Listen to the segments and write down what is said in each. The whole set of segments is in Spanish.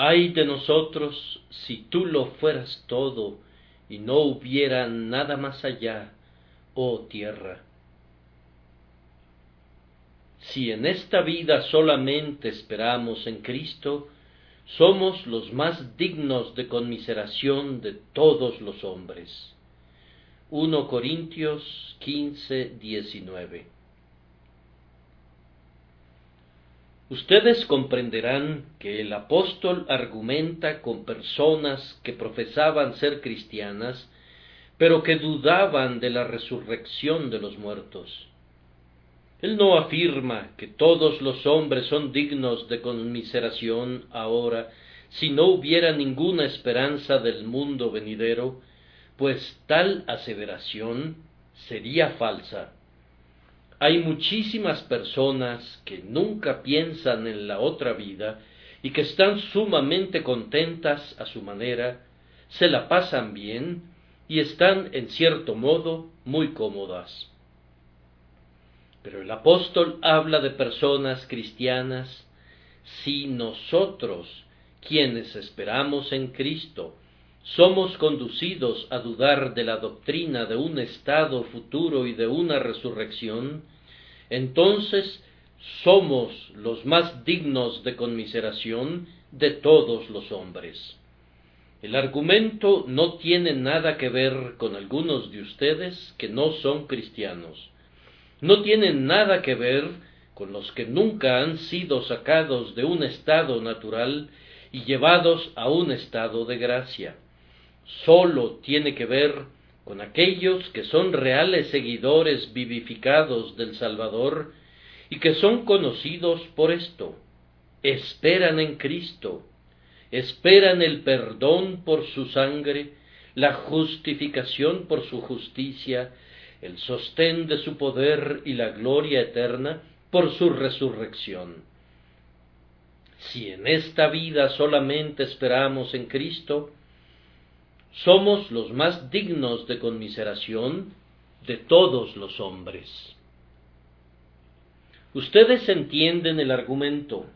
Ay de nosotros si tú lo fueras todo y no hubiera nada más allá, oh tierra. Si en esta vida solamente esperamos en Cristo, somos los más dignos de conmiseración de todos los hombres. 1 Corintios 15, 19. Ustedes comprenderán que el apóstol argumenta con personas que profesaban ser cristianas, pero que dudaban de la resurrección de los muertos. Él no afirma que todos los hombres son dignos de conmiseración ahora, si no hubiera ninguna esperanza del mundo venidero, pues tal aseveración sería falsa. Hay muchísimas personas que nunca piensan en la otra vida y que están sumamente contentas a su manera, se la pasan bien y están en cierto modo muy cómodas. Pero el apóstol habla de personas cristianas si nosotros, quienes esperamos en Cristo, somos conducidos a dudar de la doctrina de un estado futuro y de una resurrección, entonces somos los más dignos de conmiseración de todos los hombres. El argumento no tiene nada que ver con algunos de ustedes que no son cristianos no tienen nada que ver con los que nunca han sido sacados de un estado natural y llevados a un estado de gracia. Sólo tiene que ver con aquellos que son reales seguidores vivificados del Salvador y que son conocidos por esto. Esperan en Cristo, esperan el perdón por su sangre, la justificación por su justicia, el sostén de su poder y la gloria eterna por su resurrección. Si en esta vida solamente esperamos en Cristo, somos los más dignos de conmiseración de todos los hombres. Ustedes entienden el argumento.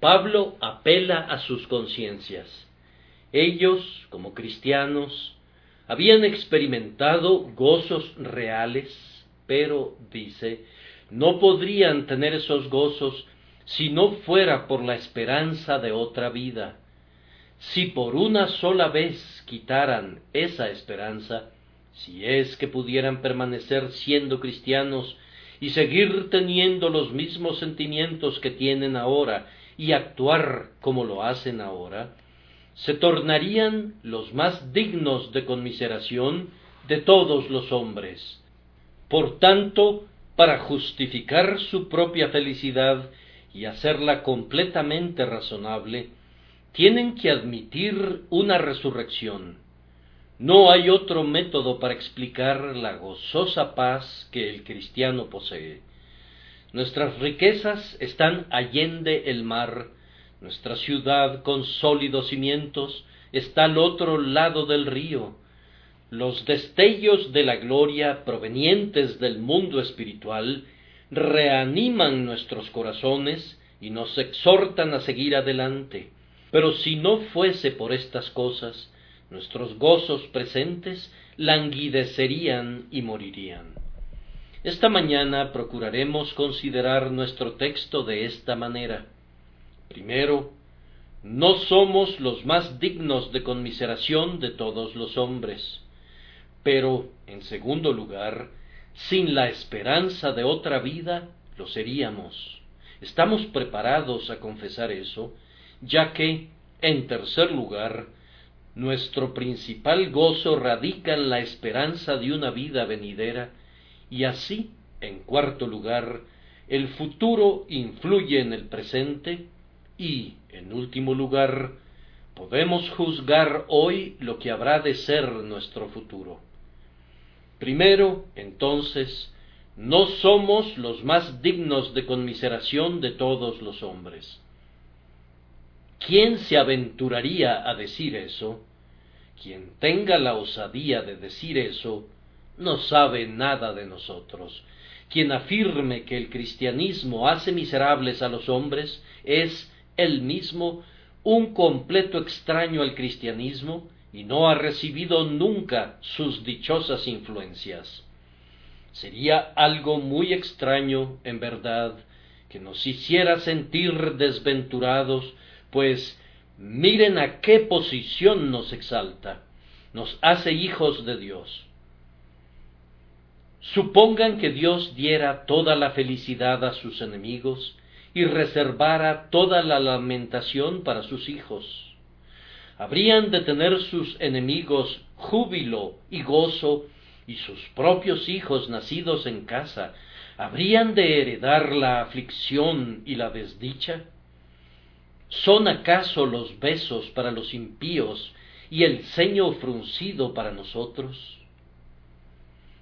Pablo apela a sus conciencias. Ellos, como cristianos, habían experimentado gozos reales, pero, dice, no podrían tener esos gozos si no fuera por la esperanza de otra vida. Si por una sola vez quitaran esa esperanza, si es que pudieran permanecer siendo cristianos y seguir teniendo los mismos sentimientos que tienen ahora y actuar como lo hacen ahora, se tornarían los más dignos de conmiseración de todos los hombres. Por tanto, para justificar su propia felicidad y hacerla completamente razonable, tienen que admitir una resurrección. No hay otro método para explicar la gozosa paz que el cristiano posee. Nuestras riquezas están allende el mar, nuestra ciudad con sólidos cimientos está al otro lado del río. Los destellos de la gloria provenientes del mundo espiritual reaniman nuestros corazones y nos exhortan a seguir adelante. Pero si no fuese por estas cosas, nuestros gozos presentes languidecerían y morirían. Esta mañana procuraremos considerar nuestro texto de esta manera. Primero, no somos los más dignos de conmiseración de todos los hombres, pero, en segundo lugar, sin la esperanza de otra vida, lo seríamos. Estamos preparados a confesar eso, ya que, en tercer lugar, nuestro principal gozo radica en la esperanza de una vida venidera, y así, en cuarto lugar, el futuro influye en el presente y, en último lugar, podemos juzgar hoy lo que habrá de ser nuestro futuro. Primero, entonces, no somos los más dignos de conmiseración de todos los hombres. ¿Quién se aventuraría a decir eso? Quien tenga la osadía de decir eso, no sabe nada de nosotros. Quien afirme que el cristianismo hace miserables a los hombres es él mismo un completo extraño al cristianismo y no ha recibido nunca sus dichosas influencias. Sería algo muy extraño, en verdad, que nos hiciera sentir desventurados, pues miren a qué posición nos exalta, nos hace hijos de Dios. Supongan que Dios diera toda la felicidad a sus enemigos y reservara toda la lamentación para sus hijos. Habrían de tener sus enemigos júbilo y gozo, y sus propios hijos nacidos en casa habrían de heredar la aflicción y la desdicha. ¿Son acaso los besos para los impíos y el ceño fruncido para nosotros?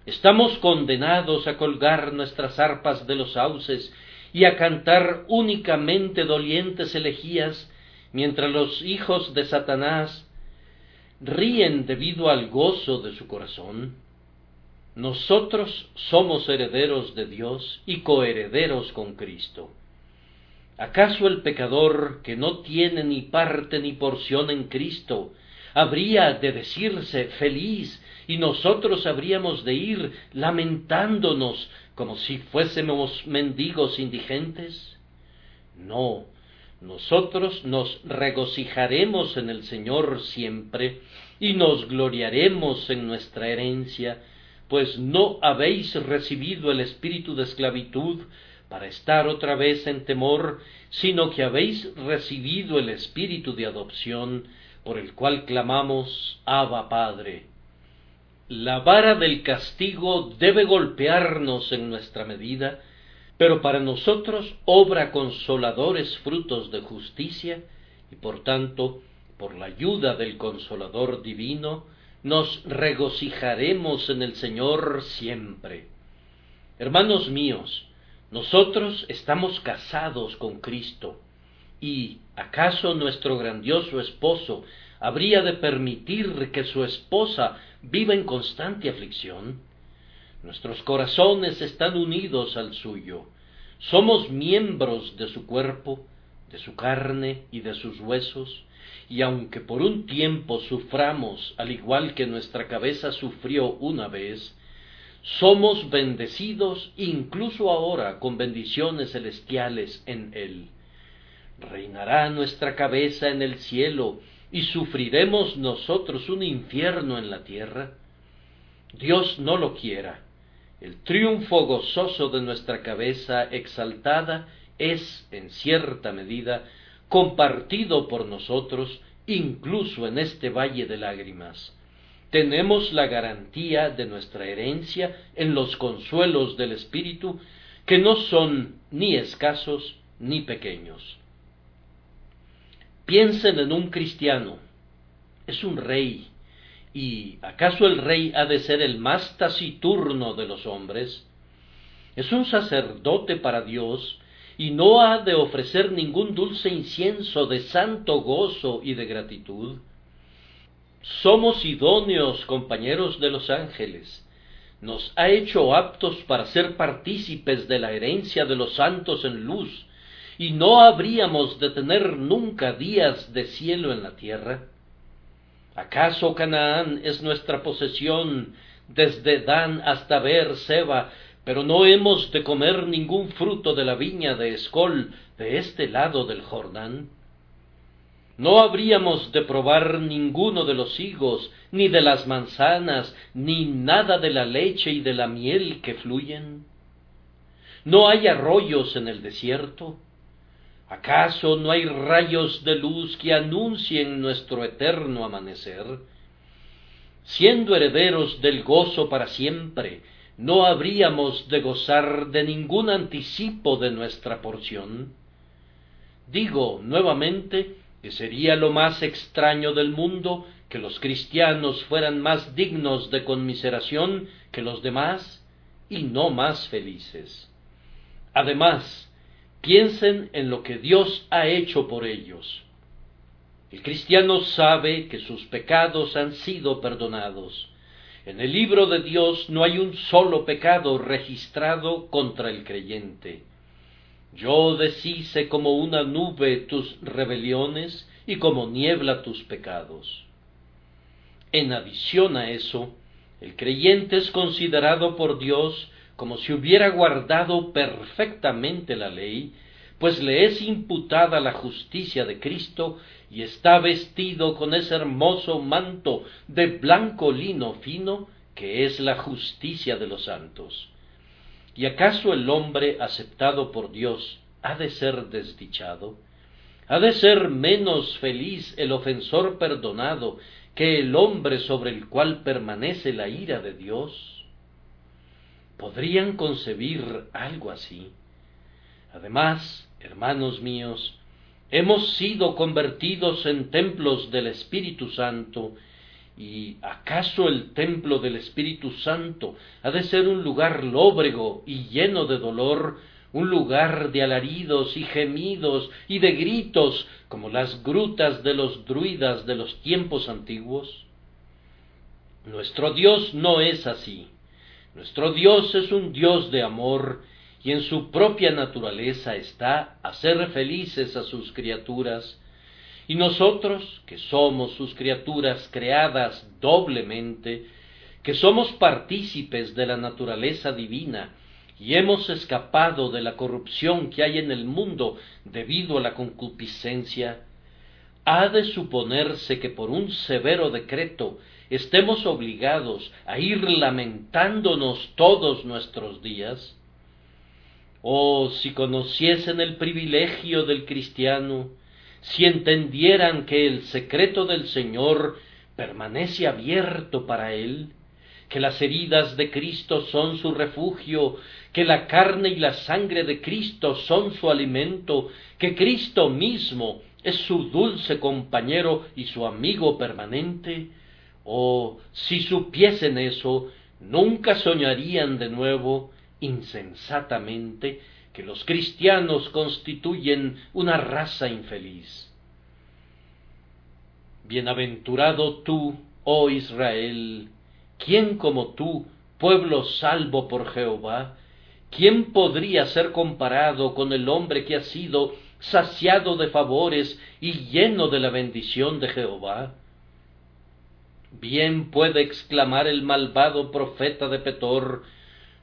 Estamos condenados a colgar nuestras arpas de los sauces y a cantar únicamente dolientes elegías, mientras los hijos de Satanás ríen debido al gozo de su corazón. Nosotros somos herederos de Dios y coherederos con Cristo. ¿Acaso el pecador que no tiene ni parte ni porción en Cristo habría de decirse feliz y nosotros habríamos de ir lamentándonos como si fuésemos mendigos indigentes? No, nosotros nos regocijaremos en el Señor siempre y nos gloriaremos en nuestra herencia, pues no habéis recibido el espíritu de esclavitud para estar otra vez en temor, sino que habéis recibido el espíritu de adopción, por el cual clamamos Abba Padre. La vara del castigo debe golpearnos en nuestra medida, pero para nosotros obra consoladores frutos de justicia, y por tanto, por la ayuda del Consolador Divino, nos regocijaremos en el Señor siempre. Hermanos míos, nosotros estamos casados con Cristo, y ¿acaso nuestro grandioso esposo habría de permitir que su esposa viva en constante aflicción? Nuestros corazones están unidos al suyo. Somos miembros de su cuerpo, de su carne y de sus huesos, y aunque por un tiempo suframos al igual que nuestra cabeza sufrió una vez, somos bendecidos incluso ahora con bendiciones celestiales en él. Reinará nuestra cabeza en el cielo y sufriremos nosotros un infierno en la tierra? Dios no lo quiera. El triunfo gozoso de nuestra cabeza exaltada es, en cierta medida, compartido por nosotros incluso en este valle de lágrimas. Tenemos la garantía de nuestra herencia en los consuelos del Espíritu, que no son ni escasos ni pequeños. Piensen en un cristiano. Es un rey. ¿Y acaso el rey ha de ser el más taciturno de los hombres? Es un sacerdote para Dios y no ha de ofrecer ningún dulce incienso de santo gozo y de gratitud. Somos idóneos compañeros de los ángeles. Nos ha hecho aptos para ser partícipes de la herencia de los santos en luz y no habríamos de tener nunca días de cielo en la tierra? ¿Acaso Canaán es nuestra posesión desde Dan hasta Ber Seba, pero no hemos de comer ningún fruto de la viña de Escol de este lado del Jordán? No habríamos de probar ninguno de los higos, ni de las manzanas, ni nada de la leche y de la miel que fluyen. ¿No hay arroyos en el desierto? ¿Acaso no hay rayos de luz que anuncien nuestro eterno amanecer? Siendo herederos del gozo para siempre, ¿no habríamos de gozar de ningún anticipo de nuestra porción? Digo nuevamente que sería lo más extraño del mundo que los cristianos fueran más dignos de conmiseración que los demás y no más felices. Además, Piensen en lo que Dios ha hecho por ellos. El cristiano sabe que sus pecados han sido perdonados. En el libro de Dios no hay un solo pecado registrado contra el creyente. Yo deshice como una nube tus rebeliones y como niebla tus pecados. En adición a eso, el creyente es considerado por Dios como si hubiera guardado perfectamente la ley, pues le es imputada la justicia de Cristo y está vestido con ese hermoso manto de blanco lino fino que es la justicia de los santos. ¿Y acaso el hombre aceptado por Dios ha de ser desdichado? ¿Ha de ser menos feliz el ofensor perdonado que el hombre sobre el cual permanece la ira de Dios? ¿Podrían concebir algo así? Además, hermanos míos, hemos sido convertidos en templos del Espíritu Santo, ¿y acaso el templo del Espíritu Santo ha de ser un lugar lóbrego y lleno de dolor, un lugar de alaridos y gemidos y de gritos como las grutas de los druidas de los tiempos antiguos? Nuestro Dios no es así. Nuestro Dios es un Dios de amor y en su propia naturaleza está hacer felices a sus criaturas, y nosotros, que somos sus criaturas creadas doblemente, que somos partícipes de la naturaleza divina, y hemos escapado de la corrupción que hay en el mundo debido a la concupiscencia, ha de suponerse que por un severo decreto estemos obligados a ir lamentándonos todos nuestros días? Oh, si conociesen el privilegio del cristiano, si entendieran que el secreto del Señor permanece abierto para él, que las heridas de Cristo son su refugio, que la carne y la sangre de Cristo son su alimento, que Cristo mismo es su dulce compañero y su amigo permanente, oh, si supiesen eso, nunca soñarían de nuevo, insensatamente, que los cristianos constituyen una raza infeliz. Bienaventurado tú, oh Israel, ¿quién como tú, pueblo salvo por Jehová? ¿Quién podría ser comparado con el hombre que ha sido saciado de favores y lleno de la bendición de Jehová? Bien puede exclamar el malvado profeta de Petor,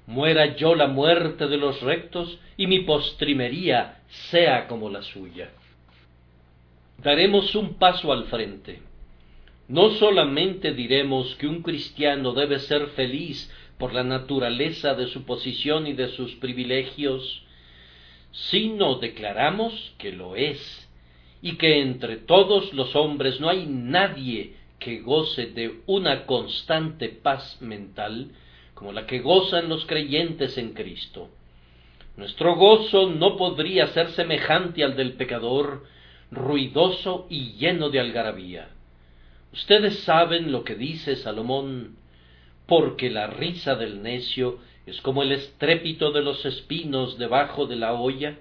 muera yo la muerte de los rectos y mi postrimería sea como la suya. Daremos un paso al frente. No solamente diremos que un cristiano debe ser feliz por la naturaleza de su posición y de sus privilegios, sino declaramos que lo es, y que entre todos los hombres no hay nadie que goce de una constante paz mental, como la que gozan los creyentes en Cristo. Nuestro gozo no podría ser semejante al del pecador, ruidoso y lleno de algarabía. Ustedes saben lo que dice Salomón, porque la risa del necio es como el estrépito de los espinos debajo de la olla,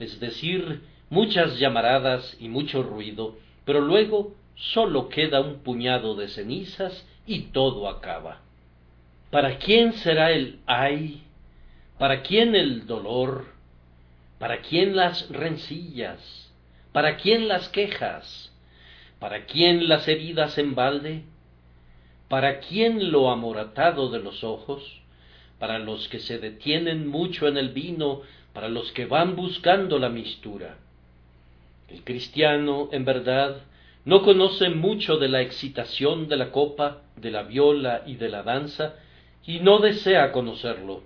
es decir, muchas llamaradas y mucho ruido, pero luego sólo queda un puñado de cenizas y todo acaba. ¿Para quién será el ay? ¿Para quién el dolor? ¿Para quién las rencillas? ¿Para quién las quejas? ¿Para quién las heridas en balde? ¿Para quién lo amoratado de los ojos? Para los que se detienen mucho en el vino, para los que van buscando la mistura. El cristiano, en verdad, no conoce mucho de la excitación de la copa, de la viola y de la danza, y no desea conocerlo.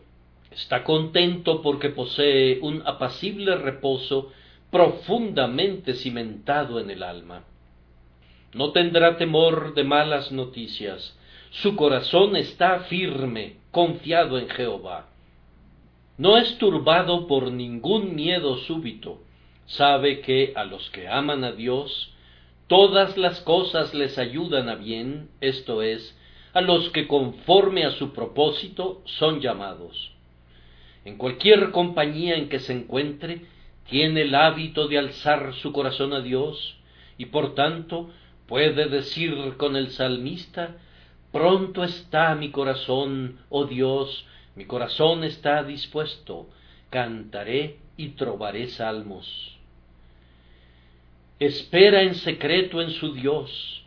Está contento porque posee un apacible reposo profundamente cimentado en el alma. No tendrá temor de malas noticias. Su corazón está firme, confiado en Jehová. No es turbado por ningún miedo súbito. Sabe que a los que aman a Dios, todas las cosas les ayudan a bien, esto es, a los que conforme a su propósito son llamados. En cualquier compañía en que se encuentre, tiene el hábito de alzar su corazón a Dios, y por tanto puede decir con el salmista, Pronto está mi corazón, oh Dios, mi corazón está dispuesto, cantaré y trovaré salmos. espera en secreto en su Dios.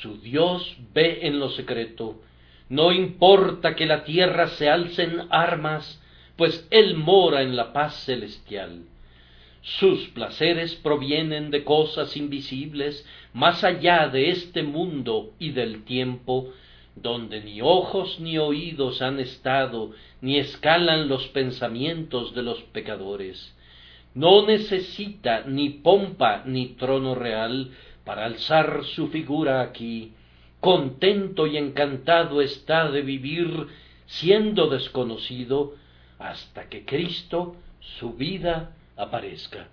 Su Dios ve en lo secreto. No importa que la tierra se alcen armas, pues Él mora en la paz celestial. Sus placeres provienen de cosas invisibles, más allá de este mundo y del tiempo, donde ni ojos ni oídos han estado, ni escalan los pensamientos de los pecadores. No necesita ni pompa ni trono real para alzar su figura aquí. Contento y encantado está de vivir siendo desconocido hasta que Cristo, su vida, aparezca.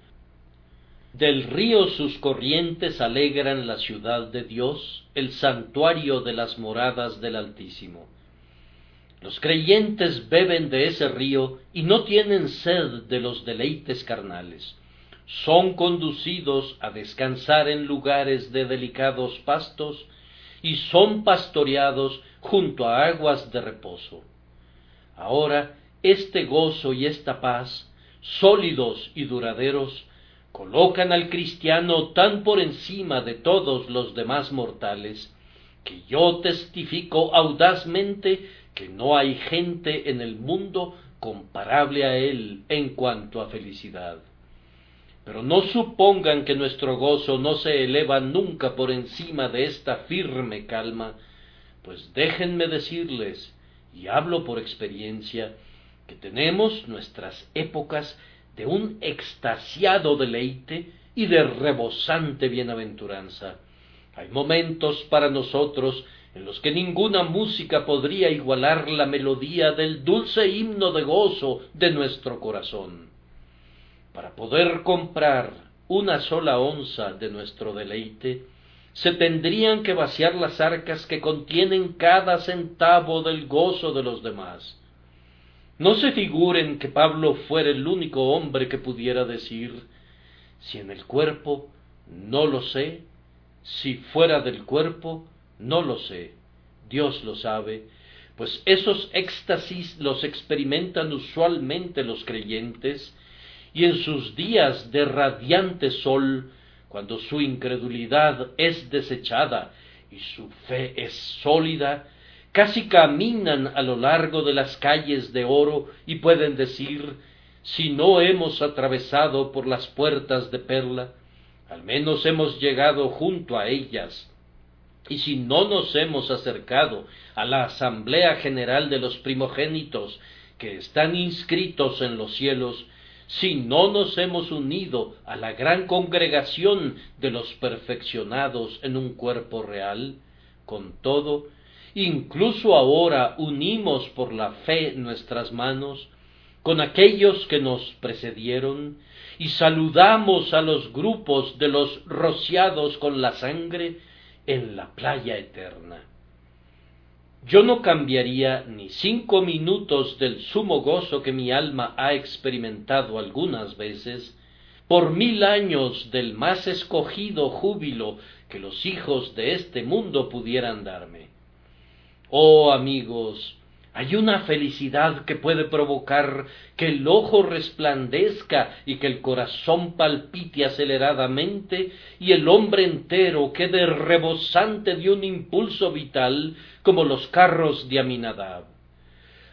Del río sus corrientes alegran la ciudad de Dios, el santuario de las moradas del Altísimo. Los creyentes beben de ese río y no tienen sed de los deleites carnales. Son conducidos a descansar en lugares de delicados pastos y son pastoreados junto a aguas de reposo. Ahora este gozo y esta paz, sólidos y duraderos, colocan al cristiano tan por encima de todos los demás mortales, que yo testifico audazmente que no hay gente en el mundo comparable a él en cuanto a felicidad. Pero no supongan que nuestro gozo no se eleva nunca por encima de esta firme calma, pues déjenme decirles, y hablo por experiencia, que tenemos nuestras épocas de un extasiado deleite y de rebosante bienaventuranza. Hay momentos para nosotros en los que ninguna música podría igualar la melodía del dulce himno de gozo de nuestro corazón. Para poder comprar una sola onza de nuestro deleite, se tendrían que vaciar las arcas que contienen cada centavo del gozo de los demás. No se figuren que Pablo fuera el único hombre que pudiera decir, si en el cuerpo no lo sé, si fuera del cuerpo no lo sé, Dios lo sabe, pues esos éxtasis los experimentan usualmente los creyentes, y en sus días de radiante sol, cuando su incredulidad es desechada y su fe es sólida, casi caminan a lo largo de las calles de oro y pueden decir, si no hemos atravesado por las puertas de perla, al menos hemos llegado junto a ellas. Y si no nos hemos acercado a la Asamblea General de los primogénitos que están inscritos en los cielos, si no nos hemos unido a la gran congregación de los perfeccionados en un cuerpo real, con todo, incluso ahora unimos por la fe nuestras manos con aquellos que nos precedieron y saludamos a los grupos de los rociados con la sangre, en la playa eterna. Yo no cambiaría ni cinco minutos del sumo gozo que mi alma ha experimentado algunas veces por mil años del más escogido júbilo que los hijos de este mundo pudieran darme. Oh amigos, hay una felicidad que puede provocar que el ojo resplandezca y que el corazón palpite aceleradamente y el hombre entero quede rebosante de un impulso vital como los carros de Aminadab.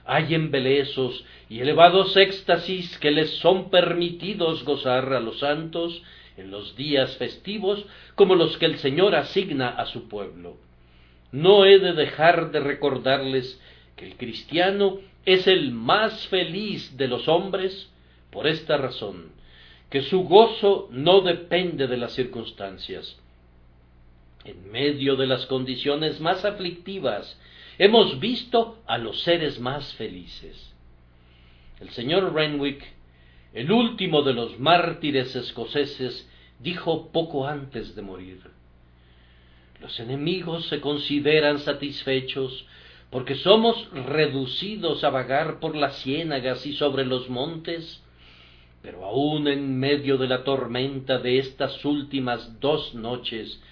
Hay embelezos y elevados éxtasis que les son permitidos gozar a los santos en los días festivos como los que el Señor asigna a su pueblo. No he de dejar de recordarles que el cristiano es el más feliz de los hombres por esta razón, que su gozo no depende de las circunstancias. En medio de las condiciones más aflictivas, hemos visto a los seres más felices. El señor Renwick, el último de los mártires escoceses, dijo poco antes de morir Los enemigos se consideran satisfechos porque somos reducidos a vagar por las ciénagas y sobre los montes, pero aun en medio de la tormenta de estas últimas dos noches,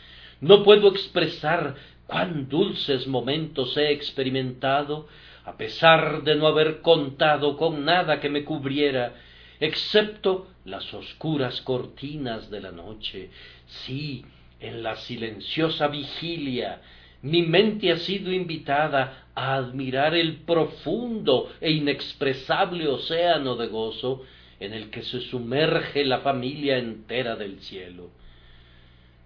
no puedo expresar cuán dulces momentos he experimentado, a pesar de no haber contado con nada que me cubriera, excepto las oscuras cortinas de la noche. Sí, en la silenciosa vigilia, mi mente ha sido invitada a admirar el profundo e inexpresable océano de gozo en el que se sumerge la familia entera del cielo.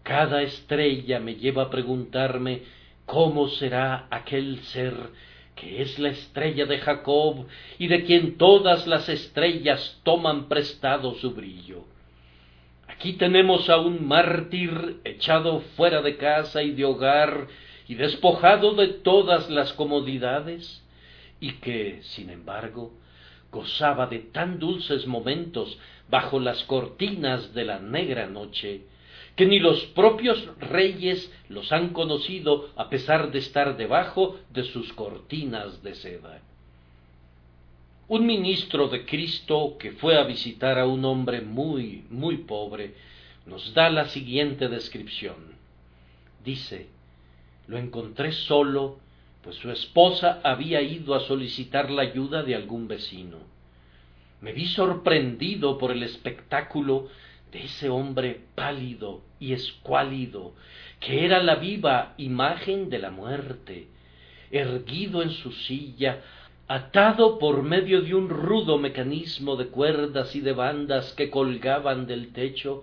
Cada estrella me lleva a preguntarme cómo será aquel ser que es la estrella de Jacob y de quien todas las estrellas toman prestado su brillo. Aquí tenemos a un mártir echado fuera de casa y de hogar y despojado de todas las comodidades, y que, sin embargo, gozaba de tan dulces momentos bajo las cortinas de la negra noche, que ni los propios reyes los han conocido a pesar de estar debajo de sus cortinas de seda. Un ministro de Cristo que fue a visitar a un hombre muy, muy pobre, nos da la siguiente descripción. Dice, lo encontré solo, pues su esposa había ido a solicitar la ayuda de algún vecino. Me vi sorprendido por el espectáculo de ese hombre pálido y escuálido, que era la viva imagen de la muerte, erguido en su silla, atado por medio de un rudo mecanismo de cuerdas y de bandas que colgaban del techo,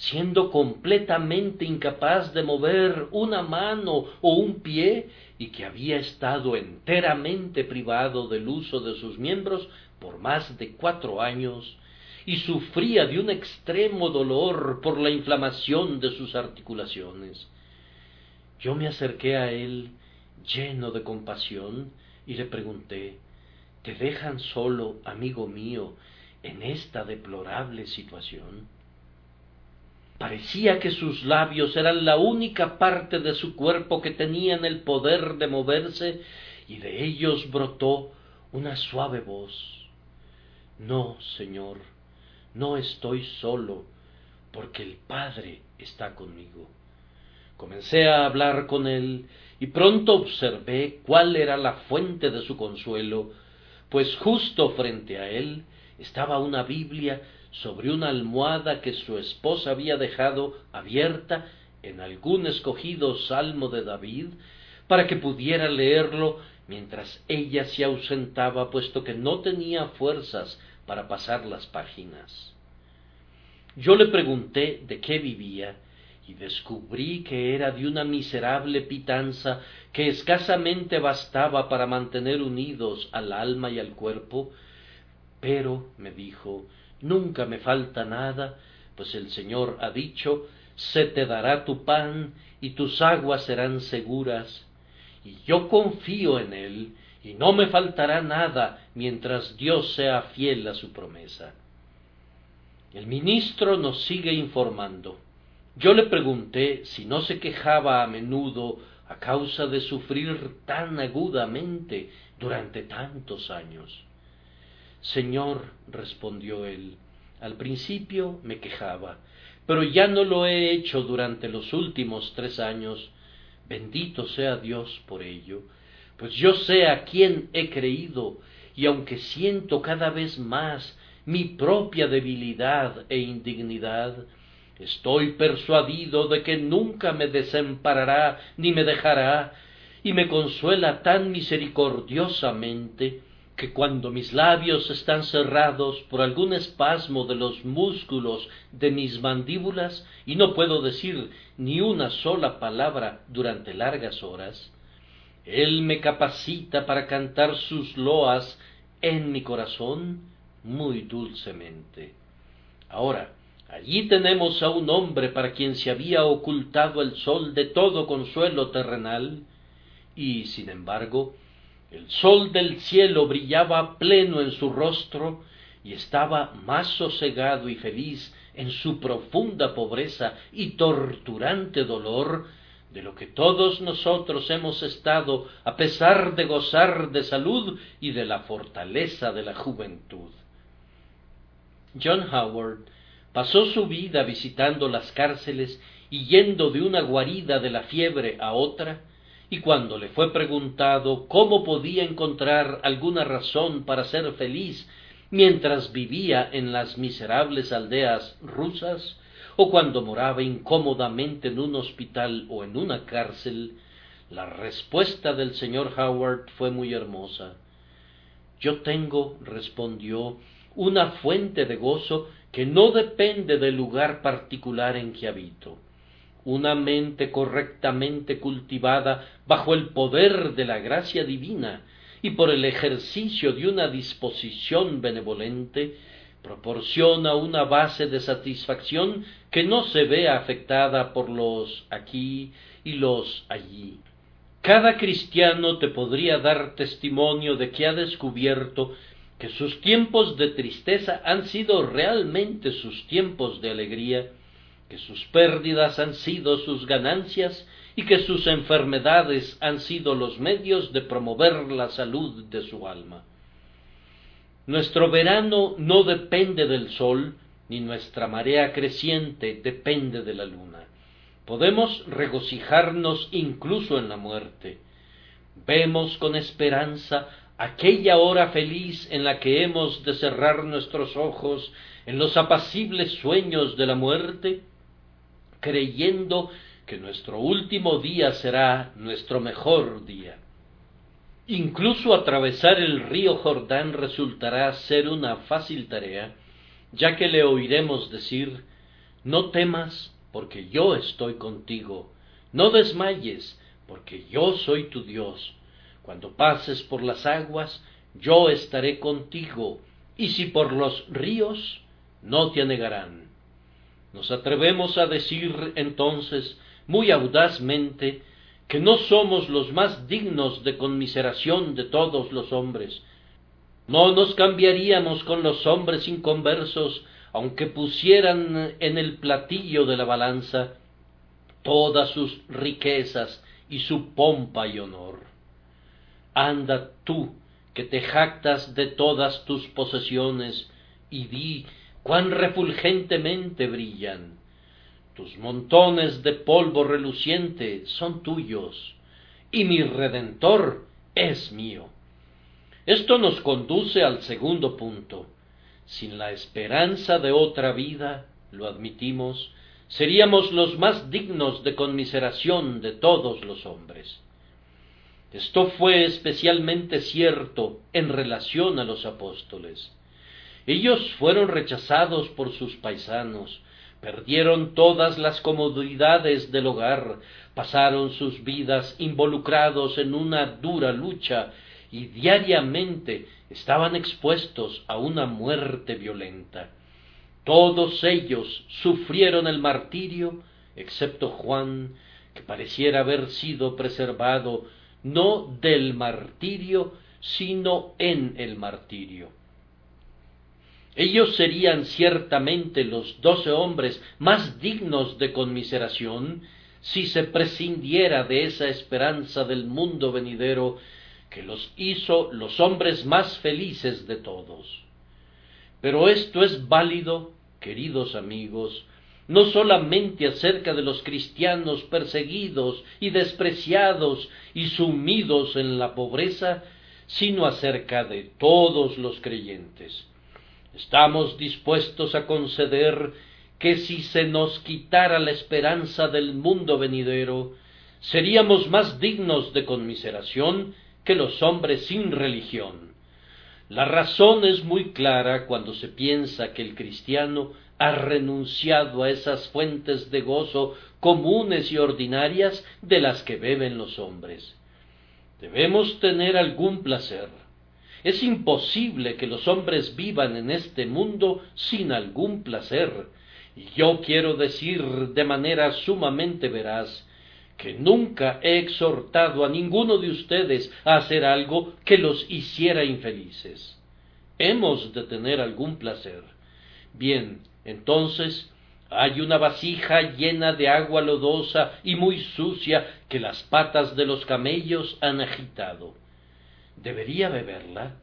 siendo completamente incapaz de mover una mano o un pie y que había estado enteramente privado del uso de sus miembros por más de cuatro años y sufría de un extremo dolor por la inflamación de sus articulaciones. Yo me acerqué a él lleno de compasión y le pregunté ¿Te dejan solo, amigo mío, en esta deplorable situación? Parecía que sus labios eran la única parte de su cuerpo que tenían el poder de moverse y de ellos brotó una suave voz. No, Señor, no estoy solo, porque el Padre está conmigo. Comencé a hablar con él y pronto observé cuál era la fuente de su consuelo, pues justo frente a él estaba una Biblia sobre una almohada que su esposa había dejado abierta en algún escogido salmo de David, para que pudiera leerlo mientras ella se ausentaba, puesto que no tenía fuerzas para pasar las páginas. Yo le pregunté de qué vivía y descubrí que era de una miserable pitanza que escasamente bastaba para mantener unidos al alma y al cuerpo, pero, me dijo, nunca me falta nada, pues el Señor ha dicho, se te dará tu pan y tus aguas serán seguras, y yo confío en Él, y no me faltará nada mientras Dios sea fiel a su promesa. El ministro nos sigue informando. Yo le pregunté si no se quejaba a menudo a causa de sufrir tan agudamente durante tantos años. Señor, respondió él, al principio me quejaba, pero ya no lo he hecho durante los últimos tres años. Bendito sea Dios por ello, pues yo sé a quién he creído, y aunque siento cada vez más mi propia debilidad e indignidad, estoy persuadido de que nunca me desamparará ni me dejará, y me consuela tan misericordiosamente que cuando mis labios están cerrados por algún espasmo de los músculos de mis mandíbulas y no puedo decir ni una sola palabra durante largas horas, Él me capacita para cantar sus loas en mi corazón muy dulcemente. Ahora, allí tenemos a un hombre para quien se había ocultado el sol de todo consuelo terrenal, y, sin embargo, el sol del cielo brillaba pleno en su rostro y estaba más sosegado y feliz en su profunda pobreza y torturante dolor de lo que todos nosotros hemos estado a pesar de gozar de salud y de la fortaleza de la juventud. John Howard pasó su vida visitando las cárceles y yendo de una guarida de la fiebre a otra, y cuando le fue preguntado cómo podía encontrar alguna razón para ser feliz mientras vivía en las miserables aldeas rusas, o cuando moraba incómodamente en un hospital o en una cárcel, la respuesta del señor Howard fue muy hermosa. Yo tengo, respondió, una fuente de gozo que no depende del lugar particular en que habito. Una mente correctamente cultivada bajo el poder de la gracia divina y por el ejercicio de una disposición benevolente, proporciona una base de satisfacción que no se ve afectada por los aquí y los allí. Cada cristiano te podría dar testimonio de que ha descubierto que sus tiempos de tristeza han sido realmente sus tiempos de alegría, que sus pérdidas han sido sus ganancias y que sus enfermedades han sido los medios de promover la salud de su alma. Nuestro verano no depende del sol, ni nuestra marea creciente depende de la luna. Podemos regocijarnos incluso en la muerte. Vemos con esperanza aquella hora feliz en la que hemos de cerrar nuestros ojos en los apacibles sueños de la muerte, creyendo que nuestro último día será nuestro mejor día. Incluso atravesar el río Jordán resultará ser una fácil tarea, ya que le oiremos decir No temas, porque yo estoy contigo. No desmayes, porque yo soy tu Dios. Cuando pases por las aguas, yo estaré contigo, y si por los ríos, no te anegarán. Nos atrevemos a decir entonces muy audazmente que no somos los más dignos de conmiseración de todos los hombres. No nos cambiaríamos con los hombres inconversos aunque pusieran en el platillo de la balanza todas sus riquezas y su pompa y honor. Anda tú, que te jactas de todas tus posesiones, y di cuán refulgentemente brillan. Tus montones de polvo reluciente son tuyos, y mi redentor es mío. Esto nos conduce al segundo punto sin la esperanza de otra vida, lo admitimos, seríamos los más dignos de conmiseración de todos los hombres. Esto fue especialmente cierto en relación a los apóstoles. Ellos fueron rechazados por sus paisanos, perdieron todas las comodidades del hogar, pasaron sus vidas involucrados en una dura lucha y diariamente estaban expuestos a una muerte violenta. Todos ellos sufrieron el martirio, excepto Juan, que pareciera haber sido preservado no del martirio, sino en el martirio. Ellos serían ciertamente los doce hombres más dignos de conmiseración si se prescindiera de esa esperanza del mundo venidero que los hizo los hombres más felices de todos. Pero esto es válido, queridos amigos, no solamente acerca de los cristianos perseguidos y despreciados y sumidos en la pobreza, sino acerca de todos los creyentes. Estamos dispuestos a conceder que si se nos quitara la esperanza del mundo venidero, seríamos más dignos de conmiseración que los hombres sin religión. La razón es muy clara cuando se piensa que el cristiano ha renunciado a esas fuentes de gozo comunes y ordinarias de las que beben los hombres. Debemos tener algún placer. Es imposible que los hombres vivan en este mundo sin algún placer. Y yo quiero decir de manera sumamente veraz que nunca he exhortado a ninguno de ustedes a hacer algo que los hiciera infelices. Hemos de tener algún placer. Bien, entonces hay una vasija llena de agua lodosa y muy sucia que las patas de los camellos han agitado. ¿Debería beberla?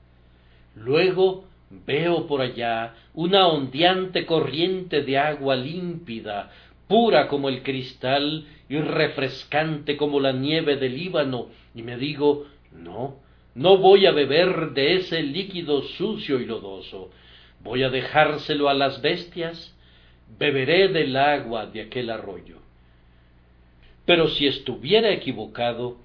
Luego veo por allá una ondeante corriente de agua límpida, pura como el cristal y refrescante como la nieve del Líbano, y me digo, no, No voy a beber de ese líquido sucio y lodoso. Voy a dejárselo a las bestias. Beberé del agua de aquel arroyo. Pero si estuviera equivocado,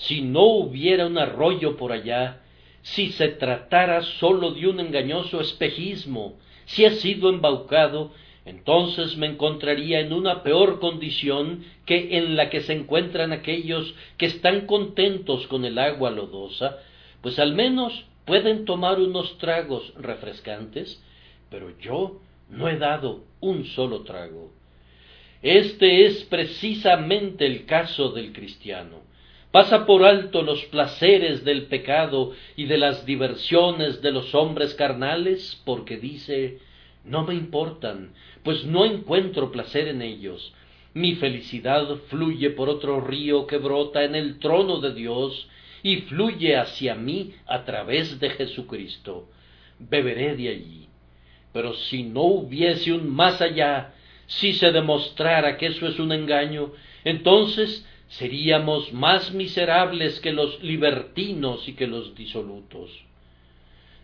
si no hubiera un arroyo por allá, si se tratara sólo de un engañoso espejismo, si he sido embaucado, entonces me encontraría en una peor condición que en la que se encuentran aquellos que están contentos con el agua lodosa, pues al menos pueden tomar unos tragos refrescantes, pero yo no he dado un solo trago. Este es precisamente el caso del cristiano. Pasa por alto los placeres del pecado y de las diversiones de los hombres carnales, porque dice no me importan, pues no encuentro placer en ellos. Mi felicidad fluye por otro río que brota en el trono de Dios y fluye hacia mí a través de Jesucristo. Beberé de allí. Pero si no hubiese un más allá, si se demostrara que eso es un engaño, entonces seríamos más miserables que los libertinos y que los disolutos.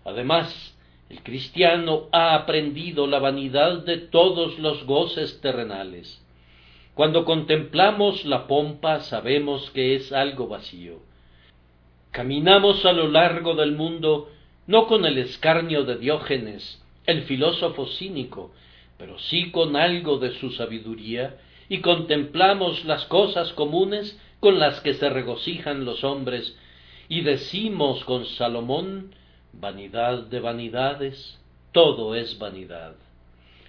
Además, el cristiano ha aprendido la vanidad de todos los goces terrenales. Cuando contemplamos la pompa sabemos que es algo vacío. Caminamos a lo largo del mundo no con el escarnio de Diógenes, el filósofo cínico, pero sí con algo de su sabiduría, y contemplamos las cosas comunes con las que se regocijan los hombres, y decimos con Salomón vanidad de vanidades, todo es vanidad.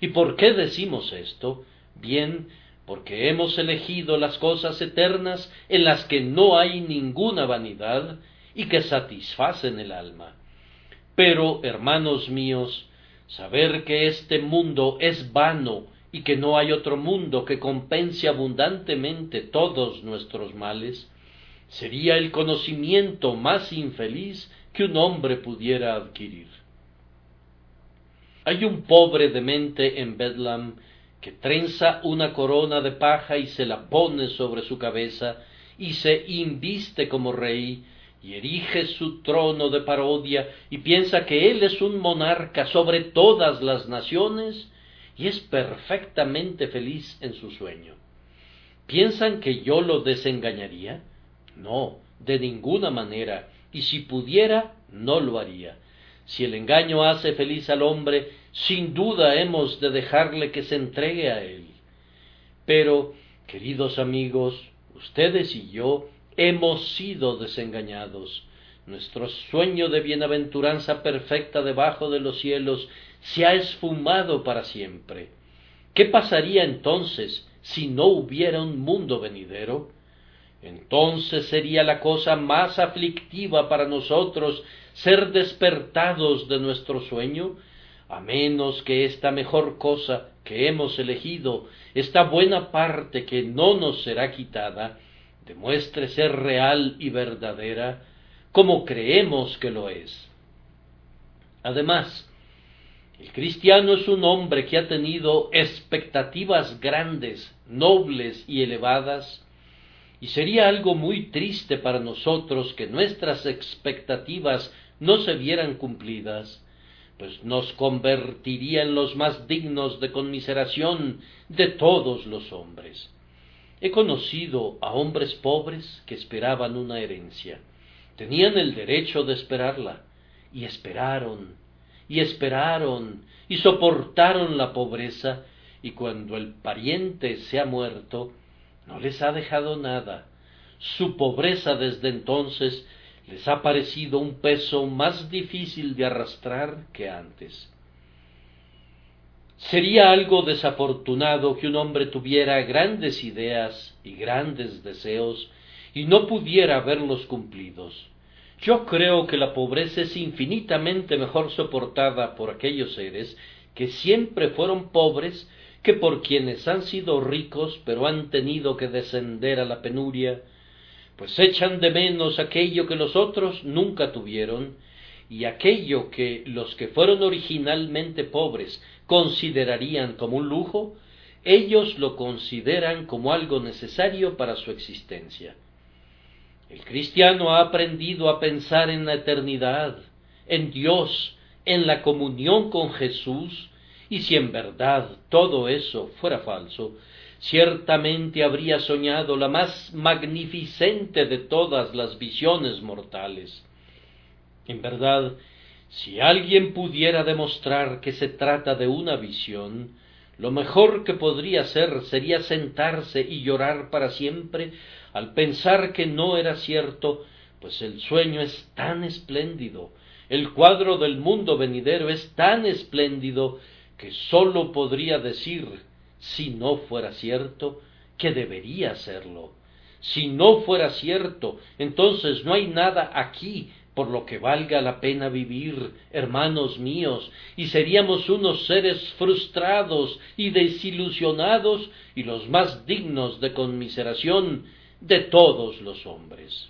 ¿Y por qué decimos esto? Bien, porque hemos elegido las cosas eternas en las que no hay ninguna vanidad y que satisfacen el alma. Pero, hermanos míos, saber que este mundo es vano y que no hay otro mundo que compense abundantemente todos nuestros males, sería el conocimiento más infeliz que un hombre pudiera adquirir. Hay un pobre demente en Bedlam que trenza una corona de paja y se la pone sobre su cabeza y se inviste como rey y erige su trono de parodia y piensa que él es un monarca sobre todas las naciones y es perfectamente feliz en su sueño. ¿Piensan que yo lo desengañaría? No, de ninguna manera y si pudiera, no lo haría. Si el engaño hace feliz al hombre, sin duda hemos de dejarle que se entregue a él. Pero, queridos amigos, ustedes y yo hemos sido desengañados. Nuestro sueño de bienaventuranza perfecta debajo de los cielos se ha esfumado para siempre. ¿Qué pasaría entonces si no hubiera un mundo venidero? entonces sería la cosa más aflictiva para nosotros ser despertados de nuestro sueño, a menos que esta mejor cosa que hemos elegido, esta buena parte que no nos será quitada, demuestre ser real y verdadera, como creemos que lo es. Además, el cristiano es un hombre que ha tenido expectativas grandes, nobles y elevadas, y sería algo muy triste para nosotros que nuestras expectativas no se vieran cumplidas, pues nos convertiría en los más dignos de conmiseración de todos los hombres. He conocido a hombres pobres que esperaban una herencia. Tenían el derecho de esperarla, y esperaron, y esperaron, y soportaron la pobreza, y cuando el pariente se ha muerto, no les ha dejado nada. Su pobreza desde entonces les ha parecido un peso más difícil de arrastrar que antes. Sería algo desafortunado que un hombre tuviera grandes ideas y grandes deseos y no pudiera verlos cumplidos. Yo creo que la pobreza es infinitamente mejor soportada por aquellos seres que siempre fueron pobres que por quienes han sido ricos pero han tenido que descender a la penuria, pues echan de menos aquello que los otros nunca tuvieron, y aquello que los que fueron originalmente pobres considerarían como un lujo, ellos lo consideran como algo necesario para su existencia. El cristiano ha aprendido a pensar en la eternidad, en Dios, en la comunión con Jesús, y si en verdad todo eso fuera falso, ciertamente habría soñado la más magnificente de todas las visiones mortales. En verdad, si alguien pudiera demostrar que se trata de una visión, lo mejor que podría hacer sería sentarse y llorar para siempre al pensar que no era cierto, pues el sueño es tan espléndido, el cuadro del mundo venidero es tan espléndido, que sólo podría decir, si no fuera cierto, que debería serlo. Si no fuera cierto, entonces no hay nada aquí por lo que valga la pena vivir, hermanos míos, y seríamos unos seres frustrados y desilusionados y los más dignos de conmiseración de todos los hombres.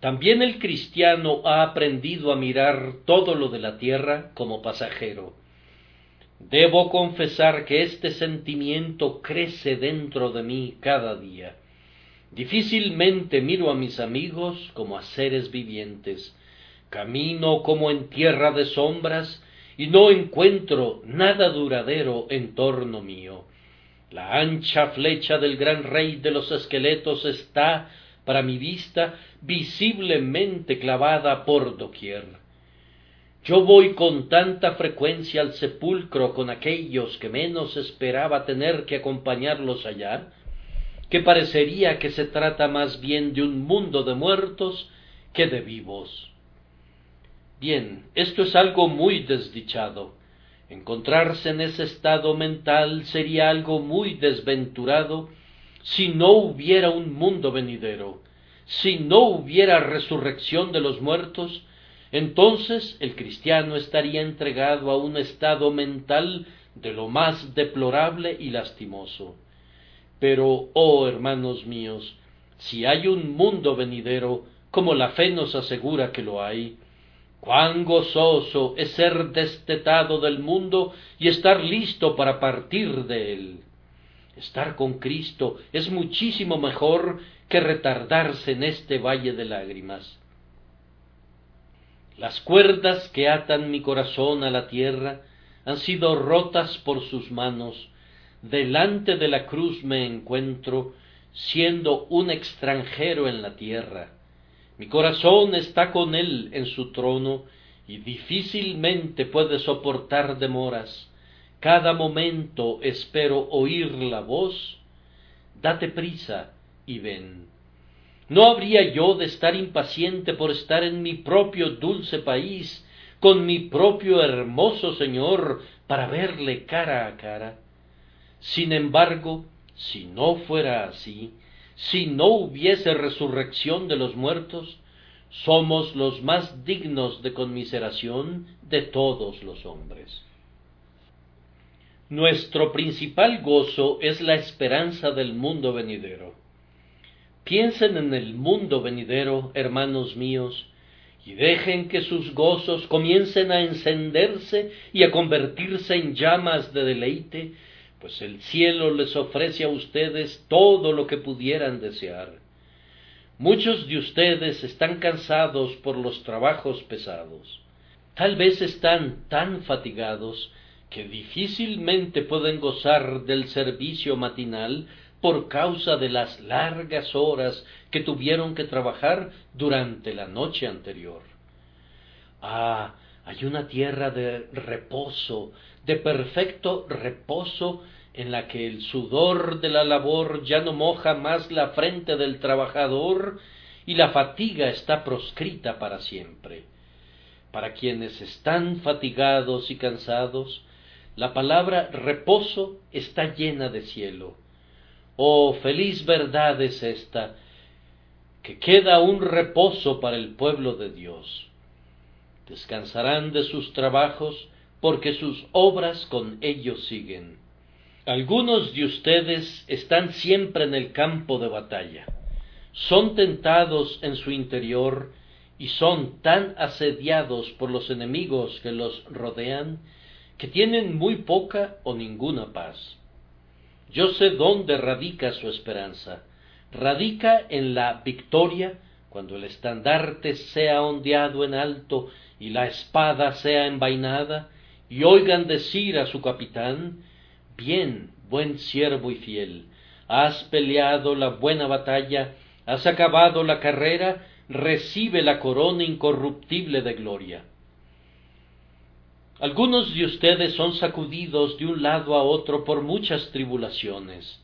También el cristiano ha aprendido a mirar todo lo de la tierra como pasajero. Debo confesar que este sentimiento crece dentro de mí cada día. Difícilmente miro a mis amigos como a seres vivientes. Camino como en tierra de sombras y no encuentro nada duradero en torno mío. La ancha flecha del gran rey de los esqueletos está para mi vista visiblemente clavada por doquier. Yo voy con tanta frecuencia al sepulcro con aquellos que menos esperaba tener que acompañarlos allá, que parecería que se trata más bien de un mundo de muertos que de vivos. Bien, esto es algo muy desdichado. Encontrarse en ese estado mental sería algo muy desventurado si no hubiera un mundo venidero, si no hubiera resurrección de los muertos, entonces el cristiano estaría entregado a un estado mental de lo más deplorable y lastimoso. Pero, oh hermanos míos, si hay un mundo venidero, como la fe nos asegura que lo hay, cuán gozoso es ser destetado del mundo y estar listo para partir de él. Estar con Cristo es muchísimo mejor que retardarse en este valle de lágrimas. Las cuerdas que atan mi corazón a la tierra han sido rotas por sus manos. Delante de la cruz me encuentro, siendo un extranjero en la tierra. Mi corazón está con él en su trono y difícilmente puede soportar demoras cada momento espero oír la voz, date prisa y ven. ¿No habría yo de estar impaciente por estar en mi propio dulce país, con mi propio hermoso Señor, para verle cara a cara? Sin embargo, si no fuera así, si no hubiese resurrección de los muertos, somos los más dignos de conmiseración de todos los hombres. Nuestro principal gozo es la esperanza del mundo venidero. Piensen en el mundo venidero, hermanos míos, y dejen que sus gozos comiencen a encenderse y a convertirse en llamas de deleite, pues el cielo les ofrece a ustedes todo lo que pudieran desear. Muchos de ustedes están cansados por los trabajos pesados. Tal vez están tan fatigados que difícilmente pueden gozar del servicio matinal por causa de las largas horas que tuvieron que trabajar durante la noche anterior. Ah, hay una tierra de reposo, de perfecto reposo, en la que el sudor de la labor ya no moja más la frente del trabajador y la fatiga está proscrita para siempre. Para quienes están fatigados y cansados, la palabra reposo está llena de cielo. Oh, feliz verdad es esta, que queda un reposo para el pueblo de Dios. Descansarán de sus trabajos, porque sus obras con ellos siguen. Algunos de ustedes están siempre en el campo de batalla. Son tentados en su interior y son tan asediados por los enemigos que los rodean que tienen muy poca o ninguna paz. Yo sé dónde radica su esperanza, radica en la victoria cuando el estandarte sea ondeado en alto y la espada sea envainada, y oigan decir a su capitán Bien, buen siervo y fiel, has peleado la buena batalla, has acabado la carrera, recibe la corona incorruptible de gloria. Algunos de ustedes son sacudidos de un lado a otro por muchas tribulaciones,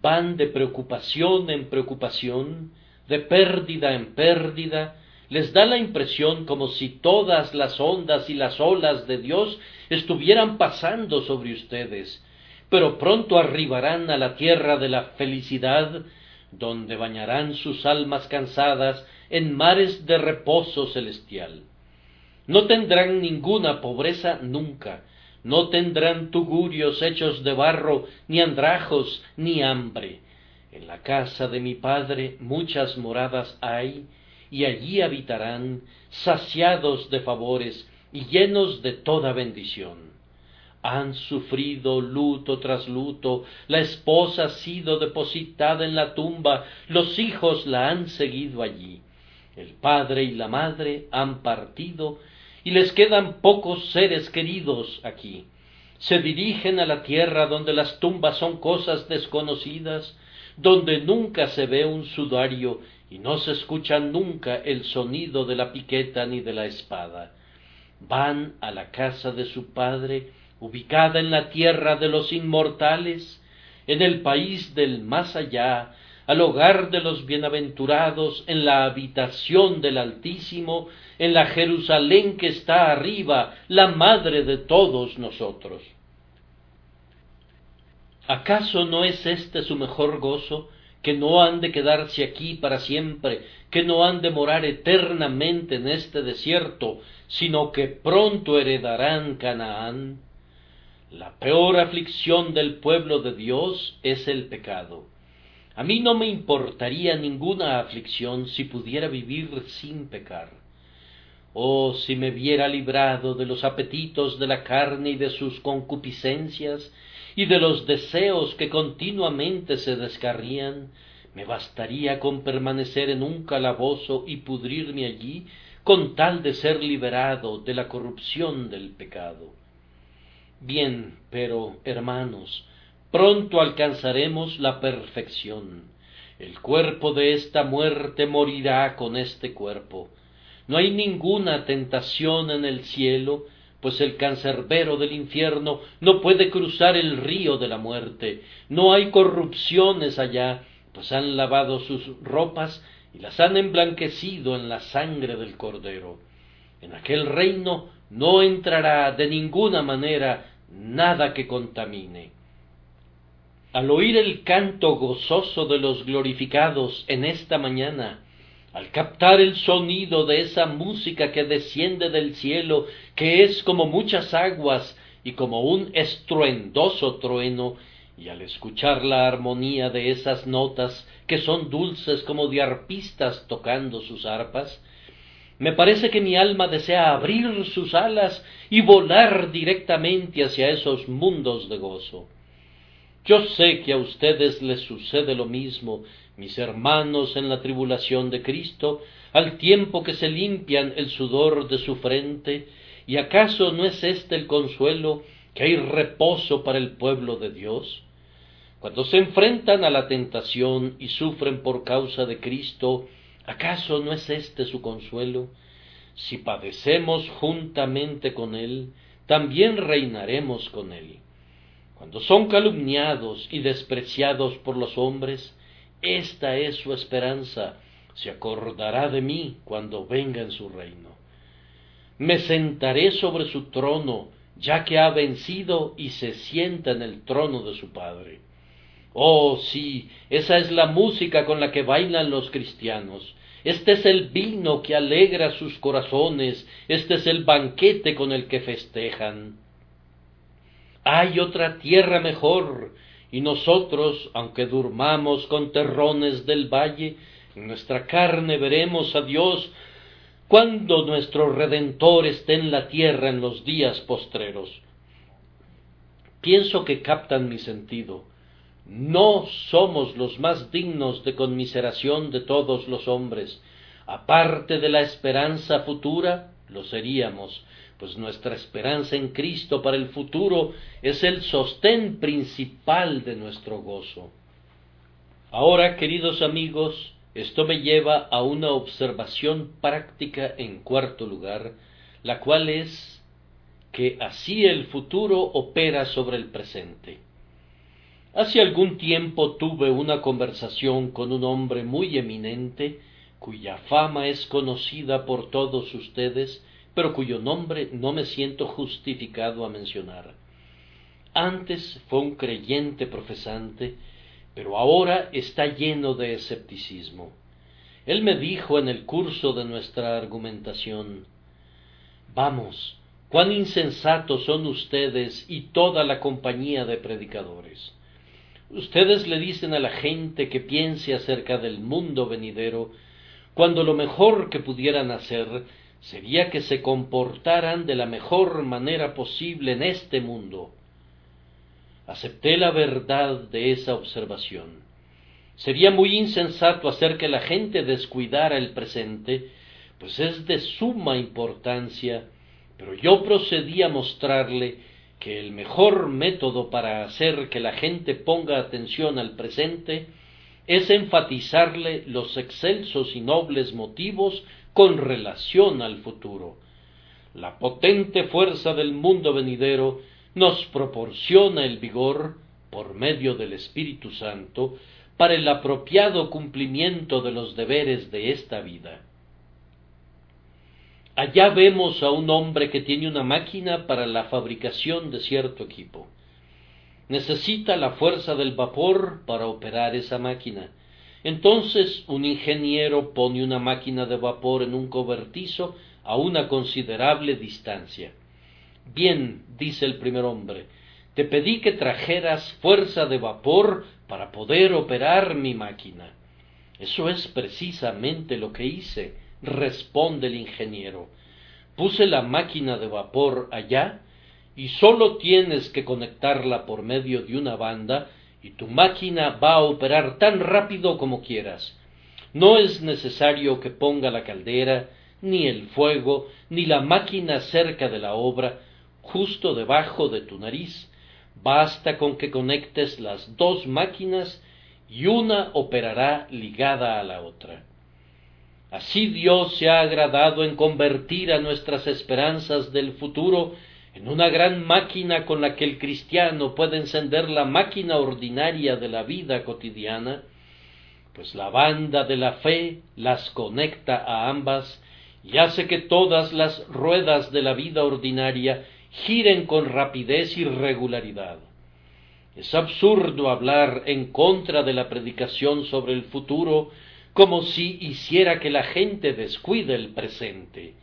van de preocupación en preocupación, de pérdida en pérdida, les da la impresión como si todas las ondas y las olas de Dios estuvieran pasando sobre ustedes, pero pronto arribarán a la tierra de la felicidad, donde bañarán sus almas cansadas en mares de reposo celestial. No tendrán ninguna pobreza nunca, no tendrán tugurios hechos de barro, ni andrajos, ni hambre. En la casa de mi Padre muchas moradas hay, y allí habitarán, saciados de favores y llenos de toda bendición. Han sufrido luto tras luto, la esposa ha sido depositada en la tumba, los hijos la han seguido allí. El padre y la madre han partido y les quedan pocos seres queridos aquí. Se dirigen a la tierra donde las tumbas son cosas desconocidas, donde nunca se ve un sudario y no se escucha nunca el sonido de la piqueta ni de la espada. Van a la casa de su padre, ubicada en la tierra de los inmortales, en el país del más allá, al hogar de los bienaventurados, en la habitación del Altísimo, en la Jerusalén que está arriba, la madre de todos nosotros. ¿Acaso no es este su mejor gozo, que no han de quedarse aquí para siempre, que no han de morar eternamente en este desierto, sino que pronto heredarán Canaán? La peor aflicción del pueblo de Dios es el pecado. A mí no me importaría ninguna aflicción si pudiera vivir sin pecar. Oh, si me viera librado de los apetitos de la carne y de sus concupiscencias, y de los deseos que continuamente se descarrían, me bastaría con permanecer en un calabozo y pudrirme allí con tal de ser liberado de la corrupción del pecado. Bien, pero, hermanos, pronto alcanzaremos la perfección. El cuerpo de esta muerte morirá con este cuerpo. No hay ninguna tentación en el cielo, pues el cancerbero del infierno no puede cruzar el río de la muerte. No hay corrupciones allá, pues han lavado sus ropas y las han emblanquecido en la sangre del Cordero. En aquel reino no entrará de ninguna manera nada que contamine. Al oír el canto gozoso de los glorificados en esta mañana, al captar el sonido de esa música que desciende del cielo, que es como muchas aguas y como un estruendoso trueno, y al escuchar la armonía de esas notas que son dulces como de arpistas tocando sus arpas, me parece que mi alma desea abrir sus alas y volar directamente hacia esos mundos de gozo. Yo sé que a ustedes les sucede lo mismo, mis hermanos en la tribulación de Cristo, al tiempo que se limpian el sudor de su frente, y acaso no es este el consuelo que hay reposo para el pueblo de Dios? Cuando se enfrentan a la tentación y sufren por causa de Cristo, ¿acaso no es este su consuelo? Si padecemos juntamente con Él, también reinaremos con Él. Cuando son calumniados y despreciados por los hombres, esta es su esperanza, se acordará de mí cuando venga en su reino. Me sentaré sobre su trono, ya que ha vencido y se sienta en el trono de su Padre. Oh, sí, esa es la música con la que bailan los cristianos. Este es el vino que alegra sus corazones, este es el banquete con el que festejan. Hay otra tierra mejor, y nosotros, aunque durmamos con terrones del valle, en nuestra carne veremos a Dios cuando nuestro Redentor esté en la tierra en los días postreros. Pienso que captan mi sentido. no somos los más dignos de conmiseración de todos los hombres. Aparte de la esperanza futura, lo seríamos, pues nuestra esperanza en Cristo para el futuro es el sostén principal de nuestro gozo. Ahora, queridos amigos, esto me lleva a una observación práctica en cuarto lugar, la cual es que así el futuro opera sobre el presente. Hace algún tiempo tuve una conversación con un hombre muy eminente, cuya fama es conocida por todos ustedes, pero cuyo nombre no me siento justificado a mencionar. Antes fue un creyente profesante, pero ahora está lleno de escepticismo. Él me dijo en el curso de nuestra argumentación Vamos, cuán insensatos son ustedes y toda la compañía de predicadores. Ustedes le dicen a la gente que piense acerca del mundo venidero, cuando lo mejor que pudieran hacer sería que se comportaran de la mejor manera posible en este mundo. Acepté la verdad de esa observación. Sería muy insensato hacer que la gente descuidara el presente, pues es de suma importancia, pero yo procedí a mostrarle que el mejor método para hacer que la gente ponga atención al presente es enfatizarle los excelsos y nobles motivos con relación al futuro. La potente fuerza del mundo venidero nos proporciona el vigor, por medio del Espíritu Santo, para el apropiado cumplimiento de los deberes de esta vida. Allá vemos a un hombre que tiene una máquina para la fabricación de cierto equipo. Necesita la fuerza del vapor para operar esa máquina. Entonces un ingeniero pone una máquina de vapor en un cobertizo a una considerable distancia. Bien, dice el primer hombre, te pedí que trajeras fuerza de vapor para poder operar mi máquina. Eso es precisamente lo que hice responde el ingeniero. Puse la máquina de vapor allá y sólo tienes que conectarla por medio de una banda y tu máquina va a operar tan rápido como quieras. No es necesario que ponga la caldera, ni el fuego, ni la máquina cerca de la obra, justo debajo de tu nariz. Basta con que conectes las dos máquinas y una operará ligada a la otra. Así Dios se ha agradado en convertir a nuestras esperanzas del futuro en una gran máquina con la que el cristiano puede encender la máquina ordinaria de la vida cotidiana, pues la banda de la fe las conecta a ambas y hace que todas las ruedas de la vida ordinaria giren con rapidez y regularidad. Es absurdo hablar en contra de la predicación sobre el futuro como si hiciera que la gente descuide el presente.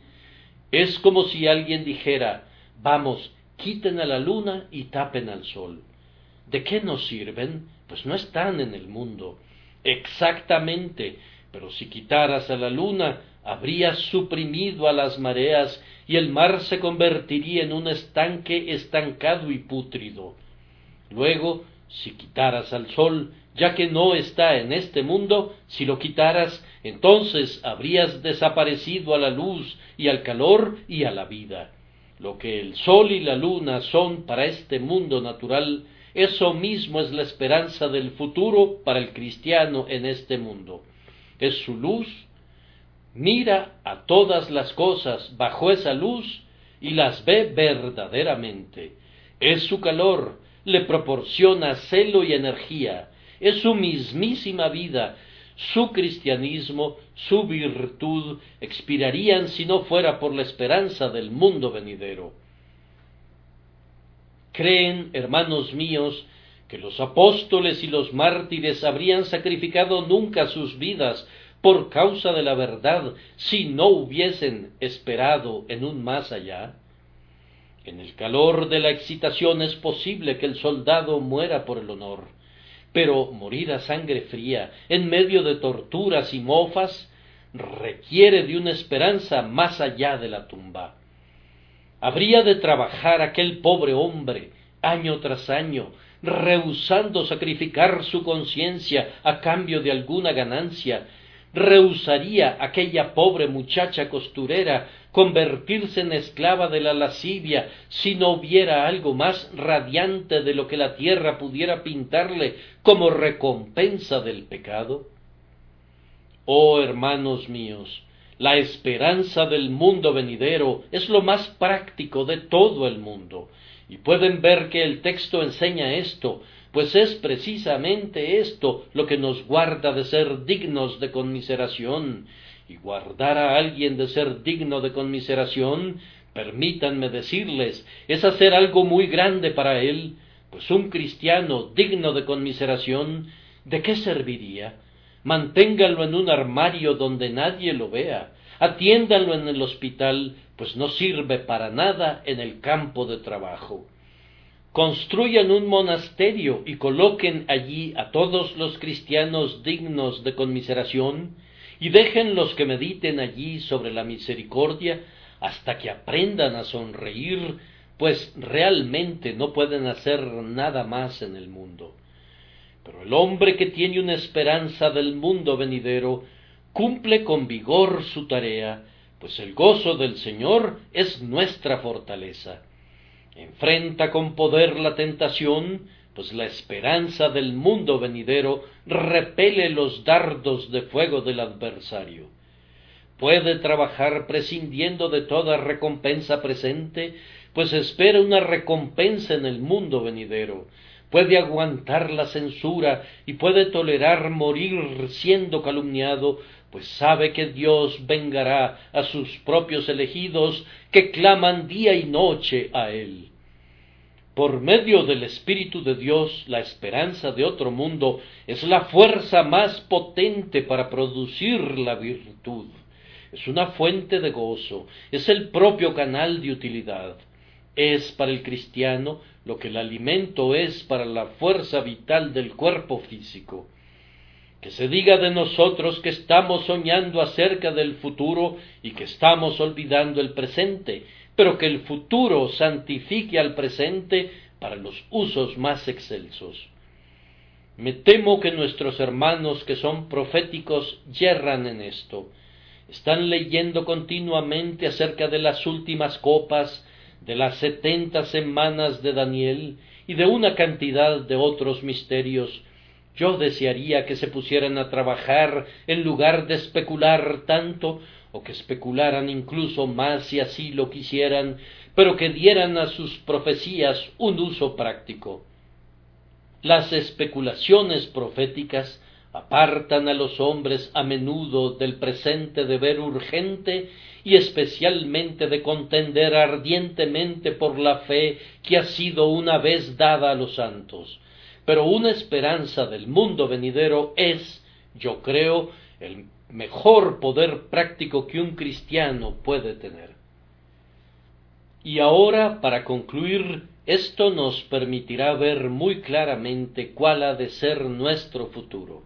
Es como si alguien dijera, vamos, quiten a la luna y tapen al sol. ¿De qué nos sirven? Pues no están en el mundo. Exactamente, pero si quitaras a la luna, habrías suprimido a las mareas y el mar se convertiría en un estanque estancado y pútrido. Luego, si quitaras al sol, ya que no está en este mundo, si lo quitaras, entonces habrías desaparecido a la luz y al calor y a la vida. Lo que el sol y la luna son para este mundo natural, eso mismo es la esperanza del futuro para el cristiano en este mundo. Es su luz, mira a todas las cosas bajo esa luz y las ve verdaderamente. Es su calor, le proporciona celo y energía, es su mismísima vida, su cristianismo, su virtud, expirarían si no fuera por la esperanza del mundo venidero. Creen, hermanos míos, que los apóstoles y los mártires habrían sacrificado nunca sus vidas por causa de la verdad si no hubiesen esperado en un más allá? En el calor de la excitación es posible que el soldado muera por el honor, pero morir a sangre fría, en medio de torturas y mofas, requiere de una esperanza más allá de la tumba. Habría de trabajar aquel pobre hombre, año tras año, rehusando sacrificar su conciencia a cambio de alguna ganancia, rehusaría aquella pobre muchacha costurera convertirse en esclava de la lascivia si no hubiera algo más radiante de lo que la tierra pudiera pintarle como recompensa del pecado? Oh hermanos míos, la esperanza del mundo venidero es lo más práctico de todo el mundo, y pueden ver que el texto enseña esto, pues es precisamente esto lo que nos guarda de ser dignos de conmiseración, y guardar a alguien de ser digno de conmiseración, permítanme decirles, es hacer algo muy grande para él, pues un cristiano digno de conmiseración, ¿de qué serviría? Manténgalo en un armario donde nadie lo vea, atiéndalo en el hospital, pues no sirve para nada en el campo de trabajo construyan un monasterio y coloquen allí a todos los cristianos dignos de conmiseración, y dejen los que mediten allí sobre la misericordia hasta que aprendan a sonreír, pues realmente no pueden hacer nada más en el mundo. Pero el hombre que tiene una esperanza del mundo venidero cumple con vigor su tarea, pues el gozo del Señor es nuestra fortaleza enfrenta con poder la tentación, pues la esperanza del mundo venidero repele los dardos de fuego del adversario. Puede trabajar prescindiendo de toda recompensa presente, pues espera una recompensa en el mundo venidero. Puede aguantar la censura y puede tolerar morir siendo calumniado, pues sabe que Dios vengará a sus propios elegidos que claman día y noche a Él. Por medio del Espíritu de Dios, la esperanza de otro mundo es la fuerza más potente para producir la virtud. Es una fuente de gozo, es el propio canal de utilidad. Es para el cristiano lo que el alimento es para la fuerza vital del cuerpo físico. Que se diga de nosotros que estamos soñando acerca del futuro y que estamos olvidando el presente, pero que el futuro santifique al presente para los usos más excelsos. Me temo que nuestros hermanos que son proféticos yerran en esto. Están leyendo continuamente acerca de las últimas copas, de las setenta semanas de Daniel y de una cantidad de otros misterios. Yo desearía que se pusieran a trabajar en lugar de especular tanto o que especularan incluso más si así lo quisieran, pero que dieran a sus profecías un uso práctico. Las especulaciones proféticas apartan a los hombres a menudo del presente deber urgente y especialmente de contender ardientemente por la fe que ha sido una vez dada a los santos. Pero una esperanza del mundo venidero es, yo creo, el mejor poder práctico que un cristiano puede tener. Y ahora, para concluir, esto nos permitirá ver muy claramente cuál ha de ser nuestro futuro.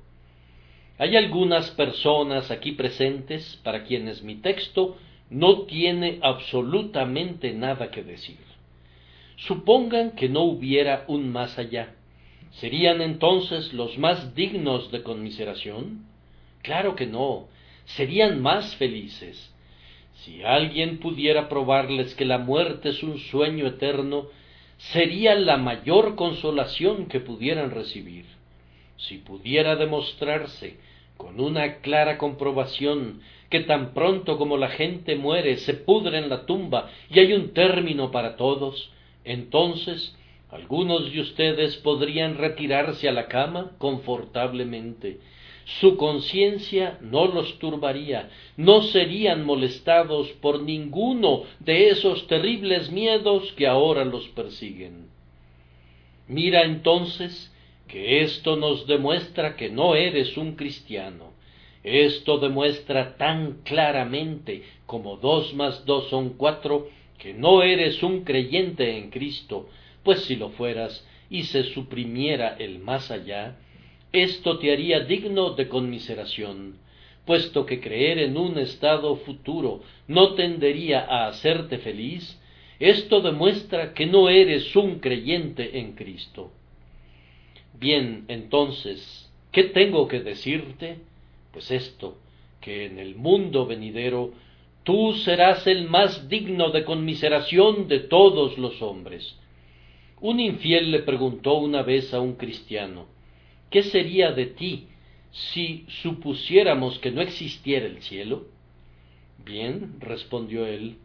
Hay algunas personas aquí presentes para quienes mi texto no tiene absolutamente nada que decir. Supongan que no hubiera un más allá. ¿Serían entonces los más dignos de conmiseración? Claro que no, serían más felices. Si alguien pudiera probarles que la muerte es un sueño eterno, sería la mayor consolación que pudieran recibir. Si pudiera demostrarse con una clara comprobación que tan pronto como la gente muere se pudre en la tumba y hay un término para todos, entonces algunos de ustedes podrían retirarse a la cama confortablemente su conciencia no los turbaría, no serían molestados por ninguno de esos terribles miedos que ahora los persiguen. Mira entonces que esto nos demuestra que no eres un cristiano. Esto demuestra tan claramente como dos más dos son cuatro que no eres un creyente en Cristo, pues si lo fueras y se suprimiera el más allá, esto te haría digno de conmiseración, puesto que creer en un estado futuro no tendería a hacerte feliz, esto demuestra que no eres un creyente en Cristo. Bien, entonces, ¿qué tengo que decirte? Pues esto, que en el mundo venidero tú serás el más digno de conmiseración de todos los hombres. Un infiel le preguntó una vez a un cristiano, ¿qué sería de ti si supusiéramos que no existiera el cielo? Bien, respondió él,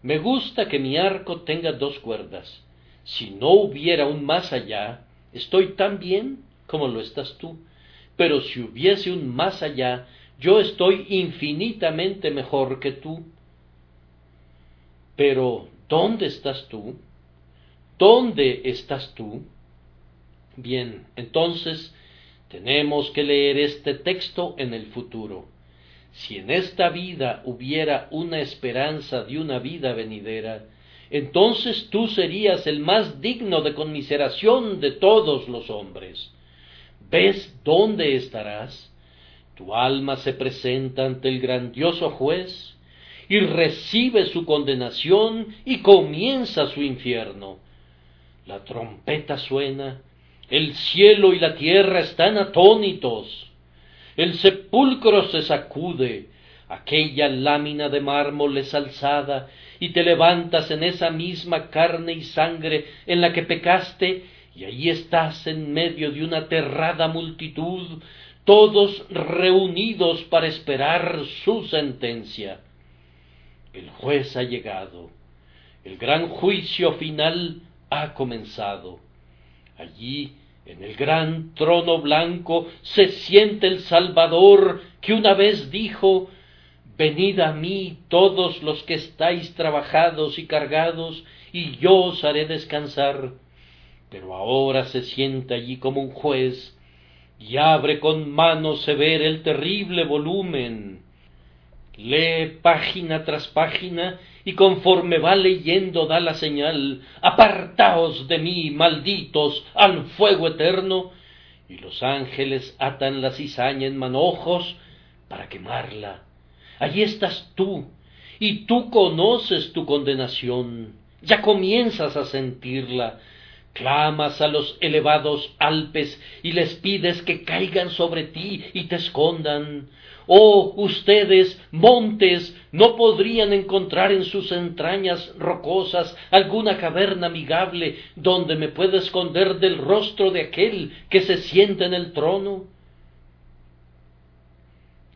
me gusta que mi arco tenga dos cuerdas. Si no hubiera un más allá, estoy tan bien como lo estás tú. Pero si hubiese un más allá, yo estoy infinitamente mejor que tú. Pero, ¿dónde estás tú? ¿Dónde estás tú? Bien, entonces tenemos que leer este texto en el futuro. Si en esta vida hubiera una esperanza de una vida venidera, entonces tú serías el más digno de conmiseración de todos los hombres. ¿Ves dónde estarás? Tu alma se presenta ante el grandioso juez y recibe su condenación y comienza su infierno. La trompeta suena, el cielo y la tierra están atónitos, el sepulcro se sacude, aquella lámina de mármol es alzada, y te levantas en esa misma carne y sangre en la que pecaste, y allí estás en medio de una aterrada multitud, todos reunidos para esperar su sentencia. El juez ha llegado, el gran juicio final ha comenzado. Allí, en el gran trono blanco, se siente el Salvador que una vez dijo Venid a mí todos los que estáis trabajados y cargados, y yo os haré descansar. Pero ahora se sienta allí como un juez, y abre con mano severa el terrible volumen. Lee página tras página, y conforme va leyendo da la señal Apartaos de mí, malditos, al fuego eterno, y los ángeles atan la cizaña en manojos para quemarla. Allí estás tú, y tú conoces tu condenación, ya comienzas a sentirla, clamas a los elevados Alpes y les pides que caigan sobre ti y te escondan. Oh, ustedes, montes, no podrían encontrar en sus entrañas rocosas alguna caverna amigable donde me pueda esconder del rostro de aquel que se siente en el trono.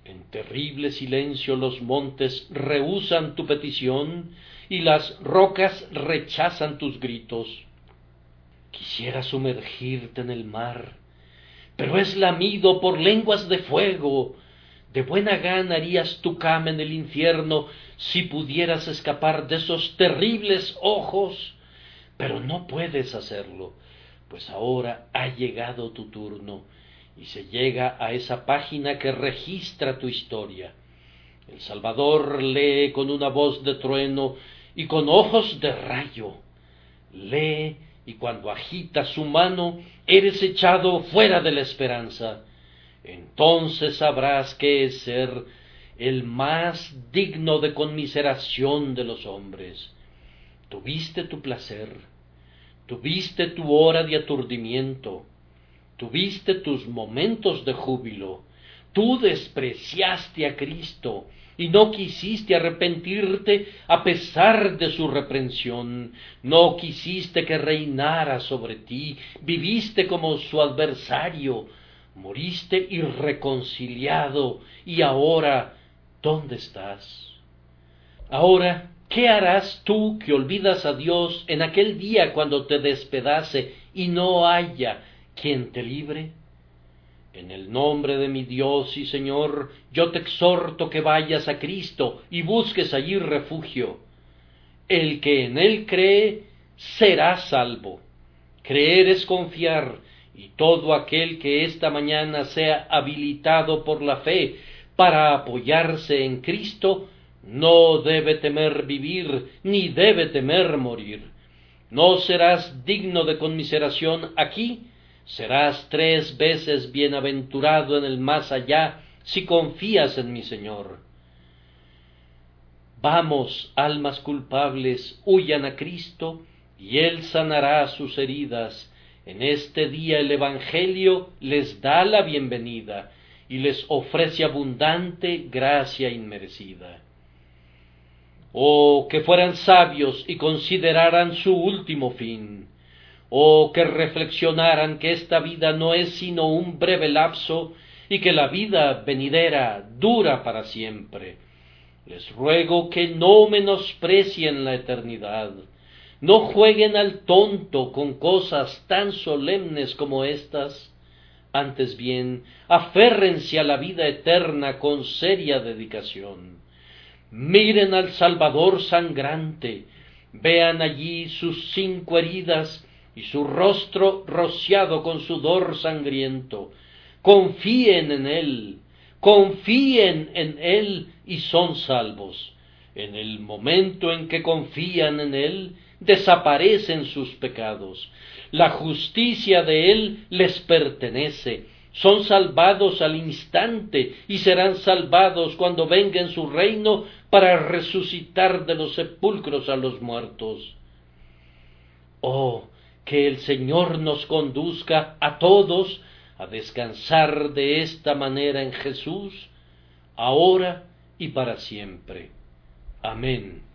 En terrible silencio los montes rehusan tu petición y las rocas rechazan tus gritos. Quisiera sumergirte en el mar, pero es lamido por lenguas de fuego. De buena gana harías tu cama en el infierno si pudieras escapar de esos terribles ojos, pero no puedes hacerlo, pues ahora ha llegado tu turno y se llega a esa página que registra tu historia. El Salvador lee con una voz de trueno y con ojos de rayo. Lee y cuando agita su mano eres echado fuera de la esperanza. Entonces sabrás que es ser el más digno de conmiseración de los hombres. Tuviste tu placer, tuviste tu hora de aturdimiento, tuviste tus momentos de júbilo, tú despreciaste a Cristo y no quisiste arrepentirte a pesar de su reprensión, no quisiste que reinara sobre ti, viviste como su adversario, moriste irreconciliado y ahora, ¿dónde estás? Ahora, ¿qué harás tú que olvidas a Dios en aquel día cuando te despedace y no haya quien te libre. En el nombre de mi Dios y Señor, yo te exhorto que vayas a Cristo y busques allí refugio. El que en Él cree será salvo. Creer es confiar, y todo aquel que esta mañana sea habilitado por la fe para apoyarse en Cristo, no debe temer vivir, ni debe temer morir. No serás digno de conmiseración aquí, serás tres veces bienaventurado en el más allá si confías en mi Señor. Vamos, almas culpables, huyan a Cristo, y Él sanará sus heridas, En este día el Evangelio les da la bienvenida y les ofrece abundante gracia inmerecida. Oh, que fueran sabios y consideraran su último fin. Oh, que reflexionaran que esta vida no es sino un breve lapso y que la vida venidera dura para siempre. Les ruego que no menosprecien la eternidad, no jueguen al tonto con cosas tan solemnes como estas, antes bien, aférrense a la vida eterna con seria dedicación. Miren al Salvador sangrante, vean allí sus cinco heridas y su rostro rociado con sudor sangriento. Confíen en Él, confíen en Él y son salvos. En el momento en que confían en Él, desaparecen sus pecados. La justicia de Él les pertenece. Son salvados al instante y serán salvados cuando venga en su reino para resucitar de los sepulcros a los muertos. Oh, que el Señor nos conduzca a todos a descansar de esta manera en Jesús, ahora y para siempre. Amén.